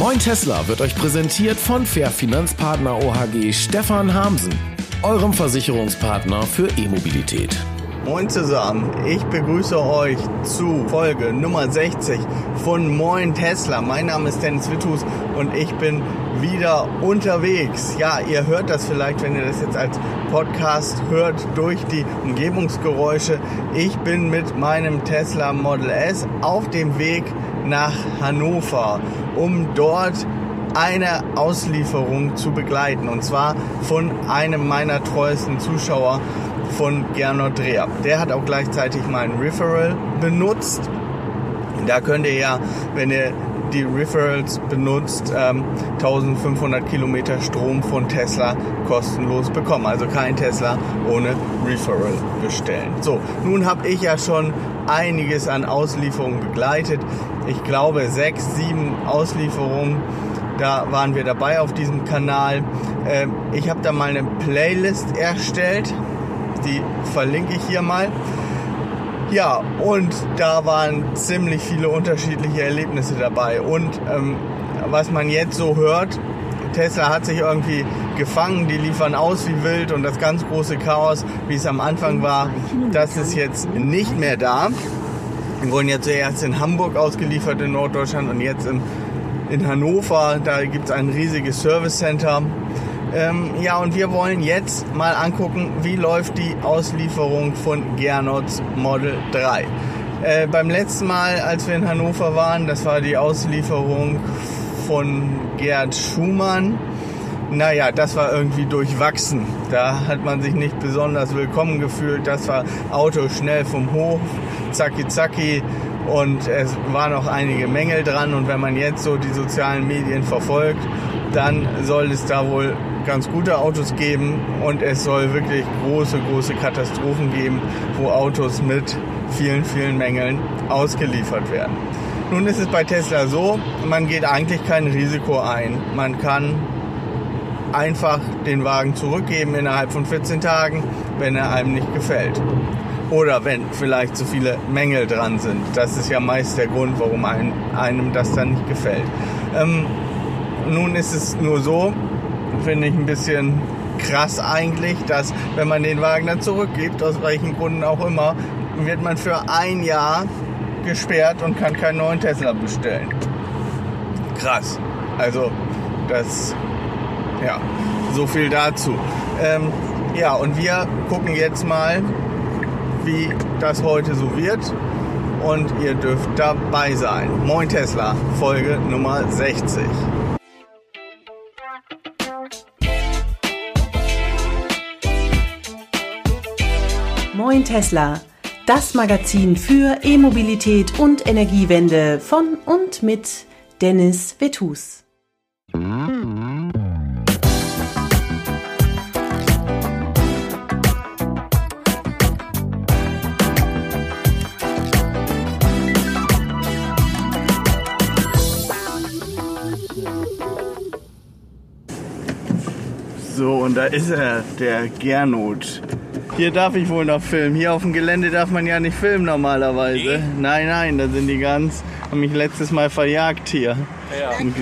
Moin Tesla wird euch präsentiert von Fair Finanzpartner OHG Stefan Hamsen, eurem Versicherungspartner für E-Mobilität. Moin zusammen, ich begrüße euch zu Folge Nummer 60 von Moin Tesla. Mein Name ist Dennis Wittus und ich bin wieder unterwegs. Ja, ihr hört das vielleicht, wenn ihr das jetzt als Podcast hört, durch die Umgebungsgeräusche. Ich bin mit meinem Tesla Model S auf dem Weg nach Hannover, um dort eine Auslieferung zu begleiten. Und zwar von einem meiner treuesten Zuschauer, von Gernot Dreher. Der hat auch gleichzeitig mein Referral benutzt. Da könnt ihr ja, wenn ihr die Referrals benutzt, ähm, 1500 Kilometer Strom von Tesla kostenlos bekommen. Also kein Tesla ohne Referral bestellen. So, nun habe ich ja schon einiges an Auslieferungen begleitet. Ich glaube sechs, sieben Auslieferungen da waren wir dabei auf diesem Kanal. Ähm, ich habe da mal eine Playlist erstellt. Die verlinke ich hier mal. Ja, und da waren ziemlich viele unterschiedliche Erlebnisse dabei. Und ähm, was man jetzt so hört, Tesla hat sich irgendwie gefangen, die liefern aus wie wild und das ganz große Chaos, wie es am Anfang war, das ist jetzt nicht mehr da. Wir wurden ja zuerst in Hamburg ausgeliefert in Norddeutschland und jetzt in in Hannover. Da gibt es ein riesiges Service Center. Ähm, ja, und wir wollen jetzt mal angucken, wie läuft die Auslieferung von Gernots Model 3. Äh, beim letzten Mal, als wir in Hannover waren, das war die Auslieferung von Gerd Schumann. Naja, das war irgendwie durchwachsen. Da hat man sich nicht besonders willkommen gefühlt. Das war Auto schnell vom Hof, zacki zacki und es waren noch einige Mängel dran und wenn man jetzt so die sozialen Medien verfolgt, dann soll es da wohl ganz gute Autos geben und es soll wirklich große, große Katastrophen geben, wo Autos mit vielen, vielen Mängeln ausgeliefert werden. Nun ist es bei Tesla so, man geht eigentlich kein Risiko ein. Man kann einfach den Wagen zurückgeben innerhalb von 14 Tagen, wenn er einem nicht gefällt. Oder wenn vielleicht zu viele Mängel dran sind. Das ist ja meist der Grund, warum ein, einem das dann nicht gefällt. Ähm, nun ist es nur so, finde ich ein bisschen krass eigentlich, dass wenn man den Wagen dann zurückgibt, aus welchen Gründen auch immer, wird man für ein Jahr gesperrt und kann keinen neuen Tesla bestellen. Krass. Also das, ja, so viel dazu. Ähm, ja, und wir gucken jetzt mal, wie das heute so wird. Und ihr dürft dabei sein. Moin Tesla, Folge Nummer 60. Moin Tesla, das Magazin für E-Mobilität und Energiewende von und mit Dennis Vetus. So, und da ist er, der Gernot. Hier darf ich wohl noch filmen. Hier auf dem Gelände darf man ja nicht filmen normalerweise. Nee. Nein, nein, da sind die ganz, haben mich letztes Mal verjagt hier. Ja. Und-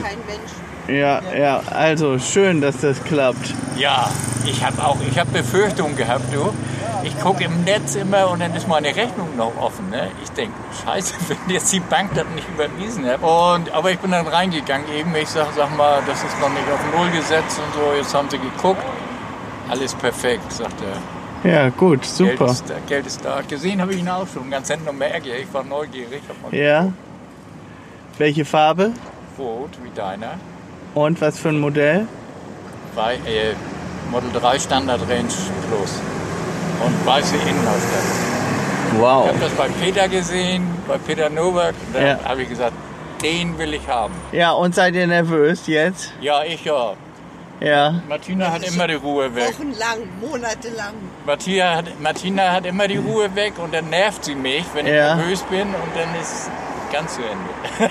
Ja, ja, also schön, dass das klappt. Ja, ich habe auch, ich habe Befürchtungen gehabt, du. Ich gucke im Netz immer und dann ist meine Rechnung noch offen. Ne? Ich denke, scheiße, wenn jetzt die Bank das nicht überwiesen hat. Und, aber ich bin dann reingegangen eben. Ich sag, sag mal, das ist noch nicht auf Null gesetzt und so. Jetzt haben sie geguckt. Alles perfekt, sagt er. Ja, gut, Geld super. ist da. Geld ist da. Gesehen habe ich ihn auch schon. Ganz hinten und Merke. Ich war neugierig. Ja. Welche Farbe Rot wie deiner. und was für ein Modell? Bei, äh, Model 3 Standard Range Plus. Und weiße Innenausstattung. Ich Wow. habe das bei Peter gesehen, bei Peter Nowak. Da Ja. habe ich gesagt, den will ich haben. Ja, und seid ihr nervös jetzt? Ja, ich ja. Ja. Martina hat immer die Ruhe weg. Wochenlang, monatelang. Martina hat, Martina hat immer die Ruhe weg und dann nervt sie mich, wenn ich Ja. nervös bin und dann ist ganz zu Ende.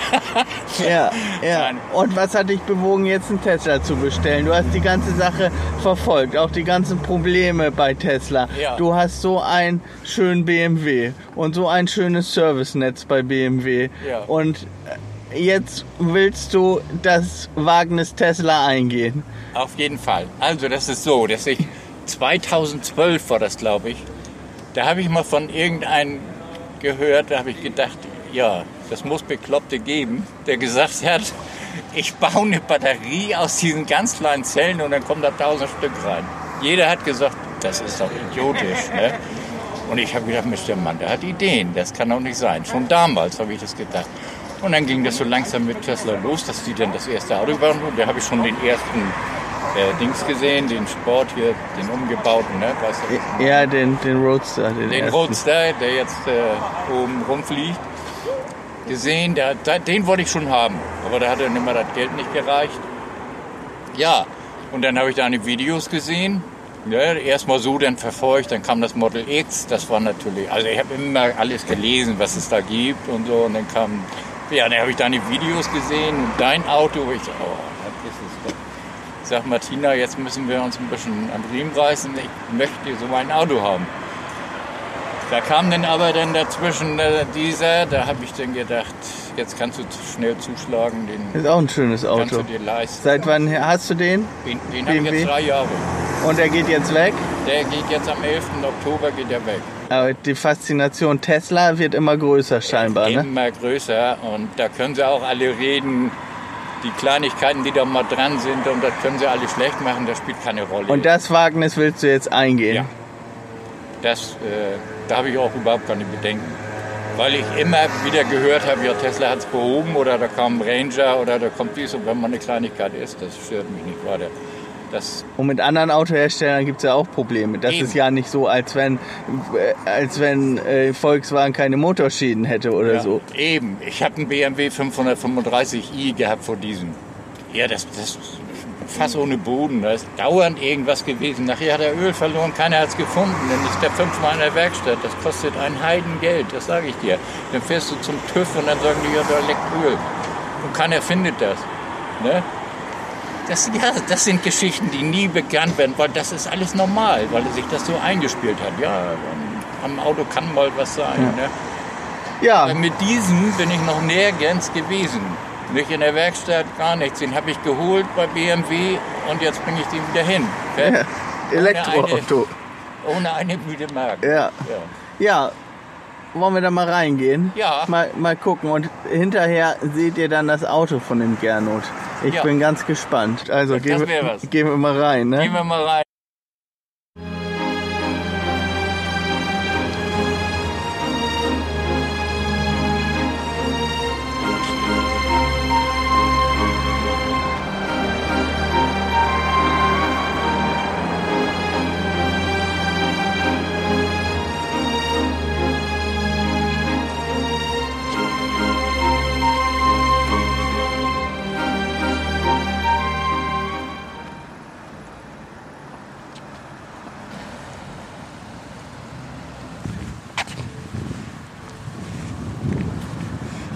Ja, ja. Nein. Und was hat dich bewogen, jetzt einen Tesla zu bestellen? Du hast die ganze Sache verfolgt, auch die ganzen Probleme bei Tesla. Ja. Du hast so einen schönen BMW und so ein schönes Servicenetz bei BMW. Ja. Und jetzt willst du das Wagnis Tesla eingehen. Auf jeden Fall. Also das ist so, dass ich 2012 war das, glaube ich. Da habe ich mal von irgendeinem gehört, da habe ich gedacht, ja, das muss Bekloppte geben, der gesagt hat, ich baue eine Batterie aus diesen ganz kleinen Zellen und dann kommen da tausend Stück rein. Jeder hat gesagt, das ist doch idiotisch. Ne? Und ich habe gedacht, der Mann, der hat Ideen, das kann doch nicht sein. Schon damals habe ich das gedacht. Und dann ging das so langsam mit Tesla los, dass die dann das erste Auto bauen. Und da habe ich schon den ersten äh, Dings gesehen, den Sport hier, den umgebauten, ne? Weißt du, Ja, den, den Roadster. Den, den. Roadster, der jetzt äh, oben rumfliegt, gesehen. Der, der, den wollte ich schon haben, aber da hat dann immer das Geld nicht gereicht. Ja, und dann habe ich da die Videos gesehen. Ja, Erstmal so, dann verfolgt, dann kam das Model X. Das war natürlich, also ich habe immer alles gelesen, was es da gibt und so. Und dann kam, ja, dann habe ich die Videos gesehen und dein Auto. Ich so, oh, das ist doch. Ich sag Martina, jetzt müssen wir uns ein bisschen am Riemen reißen. Ich möchte so ein Auto haben. Da kam dann aber dann dazwischen äh, dieser, da habe ich dann gedacht, jetzt kannst du schnell zuschlagen, den Ist auch ein schönes kannst Auto. du dir leisten. Seit wann hast du den? Den, den habe ich jetzt drei Jahre. Und er geht jetzt weg? Der geht jetzt am 11. Oktober geht der weg. Aber die Faszination Tesla wird immer größer scheinbar, ne? Immer größer und da können sie auch alle reden, die Kleinigkeiten, die da mal dran sind und das können sie alle schlecht machen, das spielt keine Rolle. Und das Wagnis willst du jetzt eingehen? Ja. Das, äh, da habe ich auch überhaupt keine Bedenken. Weil ich immer wieder gehört habe, ja, Tesla hat es behoben oder da kam ein Ranger oder da kommt dies und wenn man eine Kleinigkeit ist, das stört mich nicht weiter. Das, Und mit anderen Autoherstellern gibt es ja auch Probleme. Das Eben. ist ja nicht so, als wenn, äh, als wenn äh, Volkswagen keine Motorschäden hätte oder ja, so. Eben, ich habe einen BMW 535i gehabt vor diesem. Ja, das, das fast ohne Boden. Da ist dauernd irgendwas gewesen. Nachher hat er Öl verloren, keiner hat es gefunden. Dann ist der fünfmal in der Werkstatt. Das kostet ein Heidengeld, das sage ich dir. Dann fährst du zum TÜV und dann sagen die, ja, da leckt Öl. Und keiner findet das. Ne? Das, ja, das sind Geschichten, die nie bekannt werden, weil das ist alles normal, weil sich das so eingespielt hat. Ja, am Auto kann mal was sein. Ne? Ja, Aber mit diesem bin ich noch nirgends gewesen. Nicht in der Werkstatt, gar nichts. Den habe ich geholt bei BMW und jetzt bringe ich den wieder hin. Gell? Elektroauto. Ohne eine müde Mark. Ja. Ja. Ja, wollen wir da mal reingehen? Ja. Mal, mal gucken. Und hinterher seht ihr dann das Auto von dem Gernot. Ich Ja. bin ganz gespannt. Also gehen, wir, gehen wir mal rein. Ne? Gehen wir mal rein.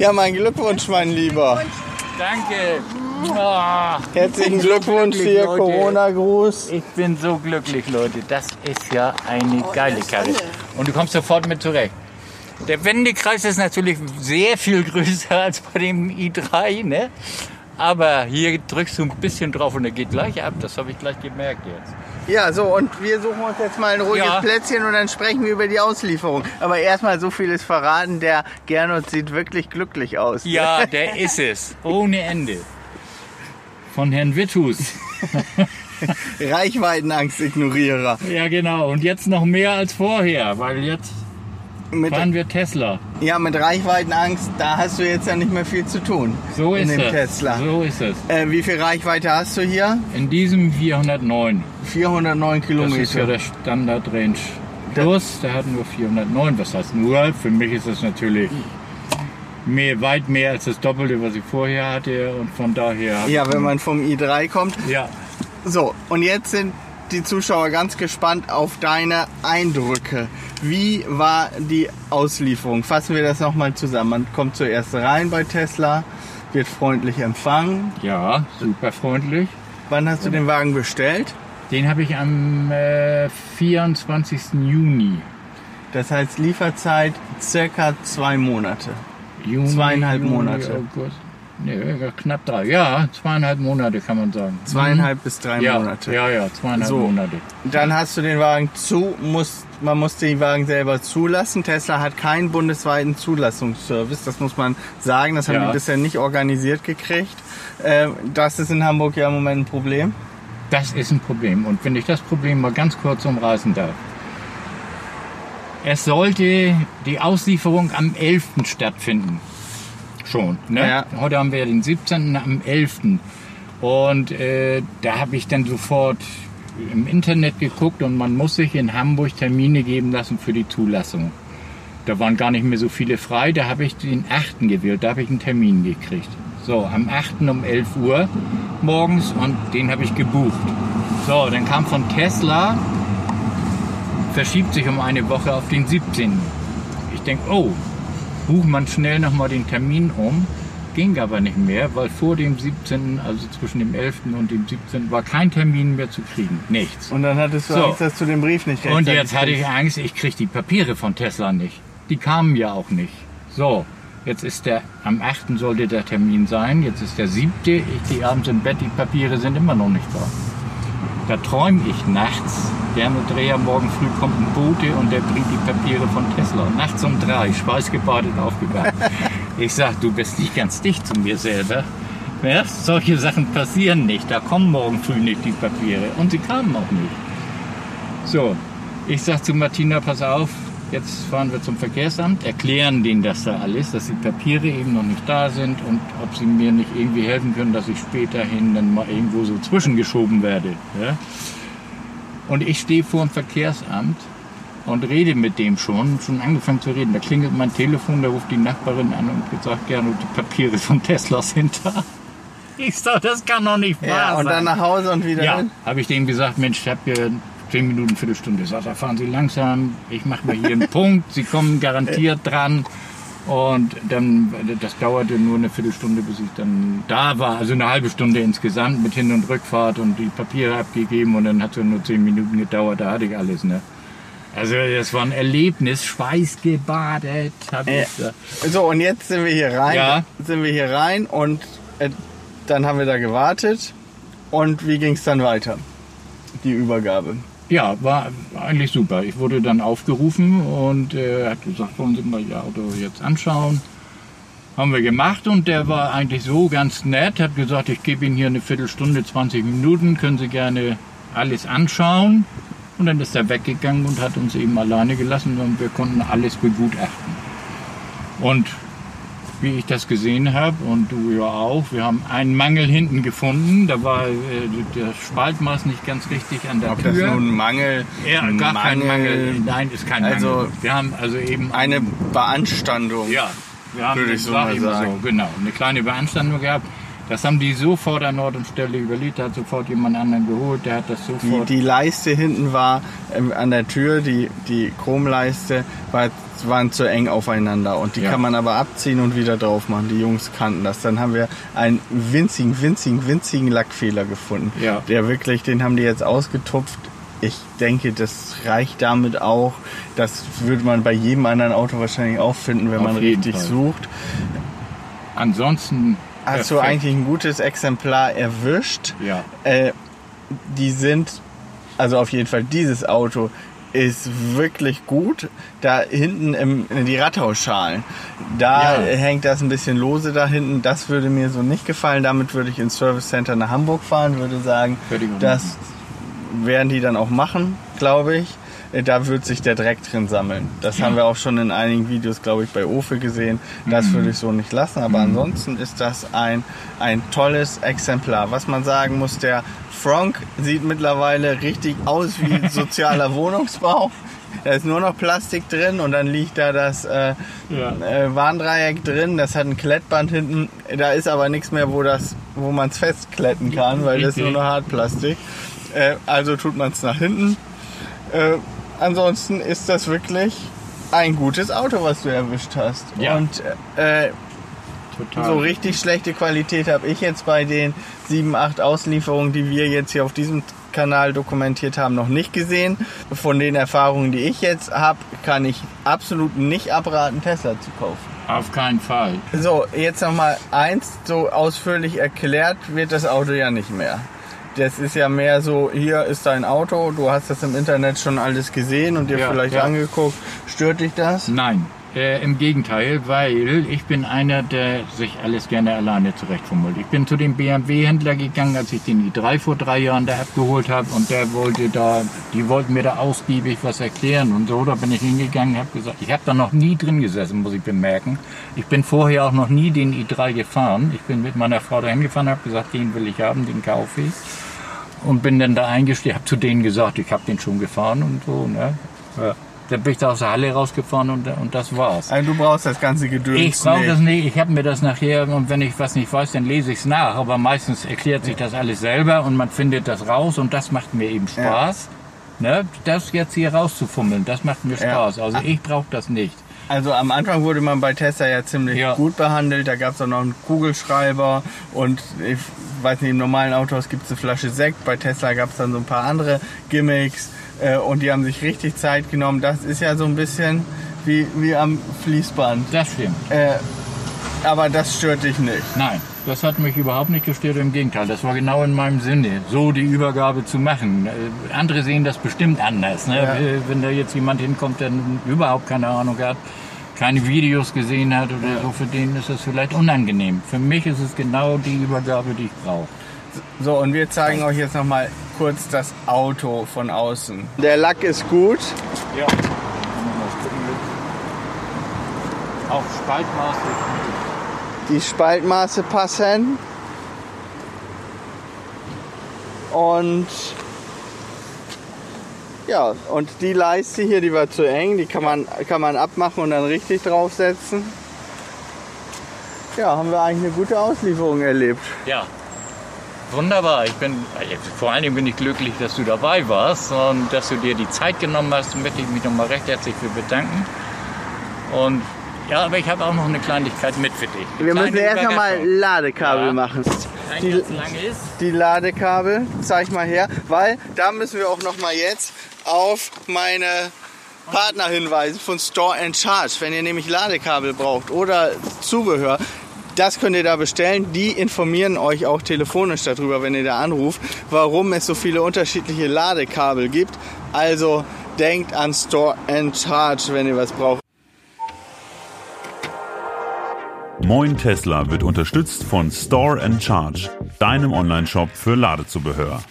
Ja, mein Glückwunsch, mein Lieber. Danke. Ah, Herzlichen Glückwunsch glücklich, hier. Corona-Gruß. Ich bin so glücklich, Leute. Das ist ja eine geile Karre. Und du kommst sofort mit zurecht. Der Wendekreis ist natürlich sehr viel größer als bei dem i3, ne? Aber hier drückst du ein bisschen drauf und er geht gleich ab. Das habe ich gleich gemerkt jetzt. Ja, so, und wir suchen uns jetzt mal ein ruhiges Ja. Plätzchen und dann sprechen wir über die Auslieferung. Aber erstmal so viel ist verraten, der Gernot sieht wirklich glücklich aus. Ja, der ist es. Ohne Ende. Von Herrn Witthus. Reichweitenangst-Ignorierer. Ja, genau. Und jetzt noch mehr als vorher, weil jetzt Mit, fahren wir Tesla. ja, mit Reichweitenangst, da hast du jetzt ja nicht mehr viel zu tun. So in ist dem es. Tesla. So ist es. Äh, wie viel Reichweite hast du hier? In diesem 409. 409 Das ist ja Kilometer. der Standard Range Plus. Der hat nur 409. Was heißt nur? Für mich ist es natürlich mehr, weit mehr als das Doppelte, was ich vorher hatte. Und von daher. Ja, wenn man vom i3 kommt. Ja. So, und jetzt sind die Zuschauer ganz gespannt auf deine Eindrücke. Wie war die Auslieferung? Fassen wir das nochmal zusammen. Man kommt zuerst rein bei Tesla, wird freundlich empfangen. Ja, super freundlich. Wann hast du den Wagen bestellt? Den habe ich am äh, 24. Juni. Das heißt Lieferzeit circa zwei Monate. Juni, Zweieinhalb Juni, Monate. August. Nee, knapp drei. Ja, zweieinhalb Monate kann man sagen. Zweieinhalb bis drei Mhm. ja, Monate. Ja, ja, zweieinhalb So. Monate. Dann hast du den Wagen zu, muss, man muss den Wagen selber zulassen. Tesla hat keinen bundesweiten Zulassungsservice, das muss man sagen. Das haben Ja. die bisher nicht organisiert gekriegt. Äh, das ist in Hamburg ja im Moment ein Problem. Das ist ein Problem. Und wenn ich das Problem mal ganz kurz umreißen darf. Es sollte die Auslieferung am 11. stattfinden. Schon. Ne? Ja. Heute haben wir den 17. am 11. Und äh, da habe ich dann sofort im Internet geguckt und man muss sich in Hamburg Termine geben lassen für die Zulassung. Da waren gar nicht mehr so viele frei. Da habe ich den 8. gewählt. Da habe ich einen Termin gekriegt. So, am 8. um 11 Uhr morgens und den habe ich gebucht. So, dann kam von Tesla, verschiebt sich um eine Woche auf den 17. Ich denke, oh, bucht man schnell nochmal den Termin um. Ging aber nicht mehr, weil vor dem 17., also zwischen dem 11. und dem 17. war kein Termin mehr zu kriegen. Nichts. Und dann hattest du So. Angst, dass du den Brief nicht Und jetzt hatte ich. Angst, ich kriege die Papiere von Tesla nicht. Die kamen ja auch nicht. So, jetzt ist der, am 8. sollte der Termin sein, jetzt ist der 7. Ich gehe abends im Bett, die Papiere sind immer noch nicht da. Da träume ich nachts, Gern und Dreher, morgen früh kommt ein Bote und der bringt die Papiere von Tesla. Nachts um drei, schweißgebadet aufgewacht. Ich sag, du bist nicht ganz dicht zu mir selber. Ja, solche Sachen passieren nicht. Da kommen morgen früh nicht die Papiere. Und sie kamen auch nicht. So, ich sag zu Martina, pass auf, jetzt fahren wir zum Verkehrsamt, erklären denen das da alles, dass die Papiere eben noch nicht da sind und ob sie mir nicht irgendwie helfen können, dass ich späterhin dann mal irgendwo so zwischengeschoben werde. Ja? Und ich stehe vor dem Verkehrsamt und rede mit dem schon, schon angefangen zu reden. Da klingelt mein Telefon, da ruft die Nachbarin an und sagt gerne, die Papiere von Tesla sind da. Ich sag, das kann doch nicht wahr Ja, und sein. dann nach Hause und wieder Ja, habe ich dem gesagt, Mensch, ich habe hier zehn Minuten, Viertelstunde. Sagt er, fahren Sie langsam, ich mache mal hier einen Punkt, Sie kommen garantiert dran. Und dann, das dauerte nur eine Viertelstunde, bis ich dann da war. Also eine halbe Stunde insgesamt mit Hin- und Rückfahrt und die Papiere abgegeben. Und dann hat es nur zehn Minuten gedauert, da hatte ich alles. Ne? Also das war ein Erlebnis, schweißgebadet. Hab Äh, ich da. So, und jetzt sind wir hier rein. Ja. Sind wir hier rein und äh, dann haben wir da gewartet. Und wie ging es dann weiter? Die Übergabe. Ja, war eigentlich super. Ich wurde dann aufgerufen und äh, er hat gesagt, wollen Sie mal Ihr Auto jetzt anschauen. Haben wir gemacht und der war eigentlich so ganz nett, hat gesagt, ich gebe Ihnen hier eine Viertelstunde, 20 Minuten, können Sie gerne alles anschauen. Und dann ist er weggegangen und hat uns eben alleine gelassen und wir konnten alles begutachten. Und wie ich das gesehen habe und du ja auch, wir haben einen Mangel hinten gefunden. Da war äh, das Spaltmaß nicht ganz richtig an der Ob das Tür. nun ein Mangel, Ja, gar kein Mangel. Nein, ist kein Also, Mangel. Wir haben also eben eine Beanstandung. ja, wir haben würde ich so mal sagen. So, genau, eine kleine Beanstandung gehabt. Das haben die sofort an Ort und Stelle überlegt, hat sofort jemand anderen geholt, der hat das Die, sofort. die Leiste hinten war ähm, an der Tür, die, die Chromleiste war, waren zu eng aufeinander und die Ja. kann man aber abziehen und wieder drauf machen. Die Jungs kannten das. Dann haben wir einen winzigen, winzigen, winzigen Lackfehler gefunden. Ja. Der wirklich, den haben die jetzt ausgetupft. Ich denke, das reicht damit auch. Das würde man bei jedem anderen Auto wahrscheinlich auch finden, wenn Auf man richtig Fall. sucht. Ansonsten. Hast du eigentlich ein gutes Exemplar erwischt? Ja. Äh, die sind, also auf jeden Fall dieses Auto ist wirklich gut. Da hinten im, die Rathausschalen, da Ja. hängt das ein bisschen lose da hinten. Das würde mir so nicht gefallen. Damit würde ich ins Service Center nach Hamburg fahren, würde sagen, das werden die dann auch machen, glaube ich. Äh, Da wird sich der Dreck drin sammeln. Das haben wir auch schon in einigen Videos, glaube ich, bei Ofe gesehen. Das Mhm. würde ich so nicht lassen. Aber ansonsten ist das ein, ein tolles Exemplar. Was man sagen muss, der Frank sieht mittlerweile richtig aus wie ein sozialer Wohnungsbau. Da ist nur noch Plastik drin und dann liegt da das äh, Ja. äh, Warndreieck drin. Das hat ein Klettband hinten. Da ist aber nichts mehr, wo, das, wo man es festkletten kann, weil das ist nur Richtig. noch Hartplastik. Äh, also tut man es nach hinten. Ansonsten ist das wirklich ein gutes Auto, was du erwischt hast. Ja. Und äh, Total. so richtig schlechte Qualität habe ich jetzt bei den 7, 8 Auslieferungen, die wir jetzt hier auf diesem Kanal dokumentiert haben, noch nicht gesehen. Von den Erfahrungen, die ich jetzt habe, kann ich absolut nicht abraten, Tesla zu kaufen. Auf keinen Fall. So, jetzt nochmal eins, so ausführlich erklärt wird das Auto ja nicht mehr. Das ist ja mehr so, hier ist dein Auto, du hast das im Internet schon alles gesehen und dir Ja, vielleicht ja. angeguckt. Stört dich das? Nein, äh, im Gegenteil, weil ich bin einer, der sich alles gerne alleine zurechtfummelt. Ich bin zu dem BMW-Händler gegangen, als ich den i3 vor drei Jahren da abgeholt habe und der wollte da, die wollten mir da ausgiebig was erklären und so. Da bin ich hingegangen, habe gesagt, ich habe da noch nie drin gesessen, muss ich bemerken. Ich bin vorher auch noch nie den i3 gefahren. Ich bin mit meiner Frau dahin gefahren, habe gesagt, den will ich haben, den kaufe ich. Und bin dann da eingestiegen, habe zu denen gesagt, ich habe den schon gefahren und so. Ne? Ja. Dann bin ich da aus der Halle rausgefahren und, und das war's. Also du brauchst das ganze Gedöns Ich brauche das nicht, ich habe mir das nachher und wenn ich was nicht weiß, dann lese ich es nach. Aber meistens erklärt sich das alles selber und man findet das raus und das macht mir eben Spaß. Ne? Das jetzt hier rauszufummeln, das macht mir Ja. Spaß. Also ich brauche das nicht. Also am Anfang wurde man bei Tesla ja ziemlich Ja. gut behandelt. Da gab es auch noch einen Kugelschreiber und ich weiß nicht, im normalen Autohaus gibt es eine Flasche Sekt. Bei Tesla gab es dann so ein paar andere Gimmicks äh, und die haben sich richtig Zeit genommen. Das ist ja so ein bisschen wie, wie am Fließband. Das stimmt. Äh, aber das stört dich nicht. Nein, das hat mich überhaupt nicht gestört. Im Gegenteil, das war genau in meinem Sinne, so die Übergabe zu machen. Äh, Andere sehen das bestimmt anders. Ne? Ja. Äh, Wenn da jetzt jemand hinkommt, der überhaupt keine Ahnung hat, keine Videos gesehen hat oder so, für den ist das vielleicht unangenehm. Für mich ist es genau die Übergabe, die ich brauche. So, und wir zeigen euch jetzt noch mal kurz das Auto von außen. Der Lack ist gut. Ja. Auch Spaltmaße. Die Spaltmaße passen. Und ja, und die Leiste hier, die war zu eng, die kann man, kann man abmachen und dann richtig draufsetzen. Ja, haben wir eigentlich eine gute Auslieferung erlebt. Ja. Wunderbar. Ich bin, vor allen Dingen bin ich glücklich, dass du dabei warst und dass du dir die Zeit genommen hast. Möchte ich mich nochmal recht herzlich für bedanken. Und ja, aber ich habe auch noch eine Kleinigkeit mit für dich. Eine Wir müssen erst nochmal. Ladekabel Ja. machen. Die, die Ladekabel, zeig mal her, weil da müssen wir auch noch mal jetzt auf meine Partner hinweisen von Store and Charge. Wenn ihr nämlich Ladekabel braucht oder Zubehör, das könnt ihr da bestellen. Die informieren euch auch telefonisch darüber, wenn ihr da anruft, warum es so viele unterschiedliche Ladekabel gibt. Also denkt an Store and Charge, wenn ihr was braucht. Moin Tesla wird unterstützt von Store and Charge, deinem Online-Shop für Ladezubehör.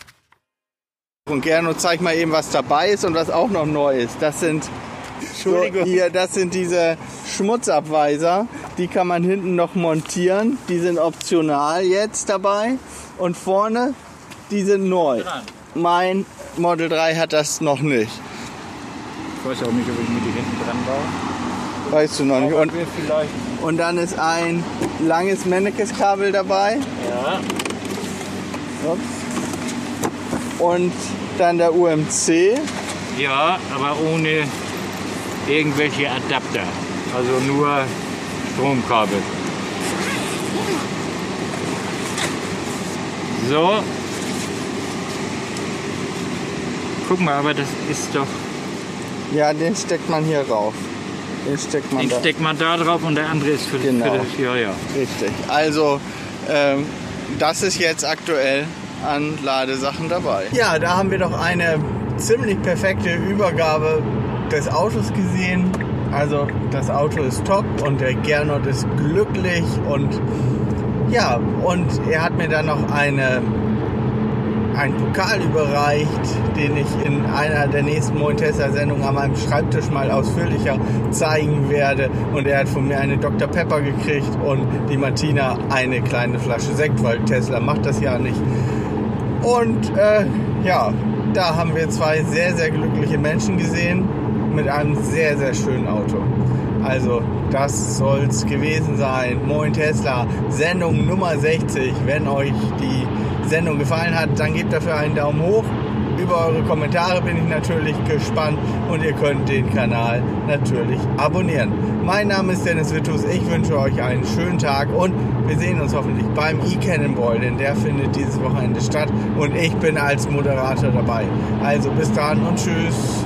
Und Gernot, zeig mal eben, was dabei ist und was auch noch neu ist. Das sind so, hier, das sind diese Schmutzabweiser. Die kann man hinten noch montieren. Die sind optional jetzt dabei. Und vorne, die sind neu. Mein Model 3 hat das noch nicht. Ich weiß auch nicht, ob ich mir die hinten dran baue. Weißt du noch nicht. Und, und dann ist ein langes Mennekes-Kabel dabei. Ja. Ups. Und dann der UMC. Ja, aber ohne irgendwelche Adapter. Also nur Stromkabel. So. Guck mal, aber das ist doch. Ja, den steckt man hier rauf. Den steckt man Den da. steckt man da drauf und der andere ist für, Genau. für das. Ja, ja. Richtig. Also, ähm, das ist jetzt aktuell an Ladesachen dabei. Ja, da haben wir doch eine ziemlich perfekte Übergabe des Autos gesehen. Also, das Auto ist top und der Gernot ist glücklich und ja, und er hat mir dann noch eine einen Pokal überreicht, den ich in einer der nächsten Montessa-Sendungen an meinem Schreibtisch mal ausführlicher zeigen werde. Und er hat von mir eine Dr. Pepper gekriegt und die Martina eine kleine Flasche Sekt, weil Tesla macht das ja nicht. Und äh, ja, da haben wir zwei sehr, sehr glückliche Menschen gesehen mit einem sehr, sehr schönen Auto. Also, das soll's gewesen sein. Moin Tesla, Sendung Nummer 60. Wenn euch die Sendung gefallen hat, dann gebt dafür einen Daumen hoch. Über eure Kommentare bin ich natürlich gespannt und ihr könnt den Kanal natürlich abonnieren. Mein Name ist Dennis Wittus, ich wünsche euch einen schönen Tag und wir sehen uns hoffentlich beim E-Cannonball, denn der findet dieses Wochenende statt und ich bin als Moderator dabei. Also bis dann und tschüss.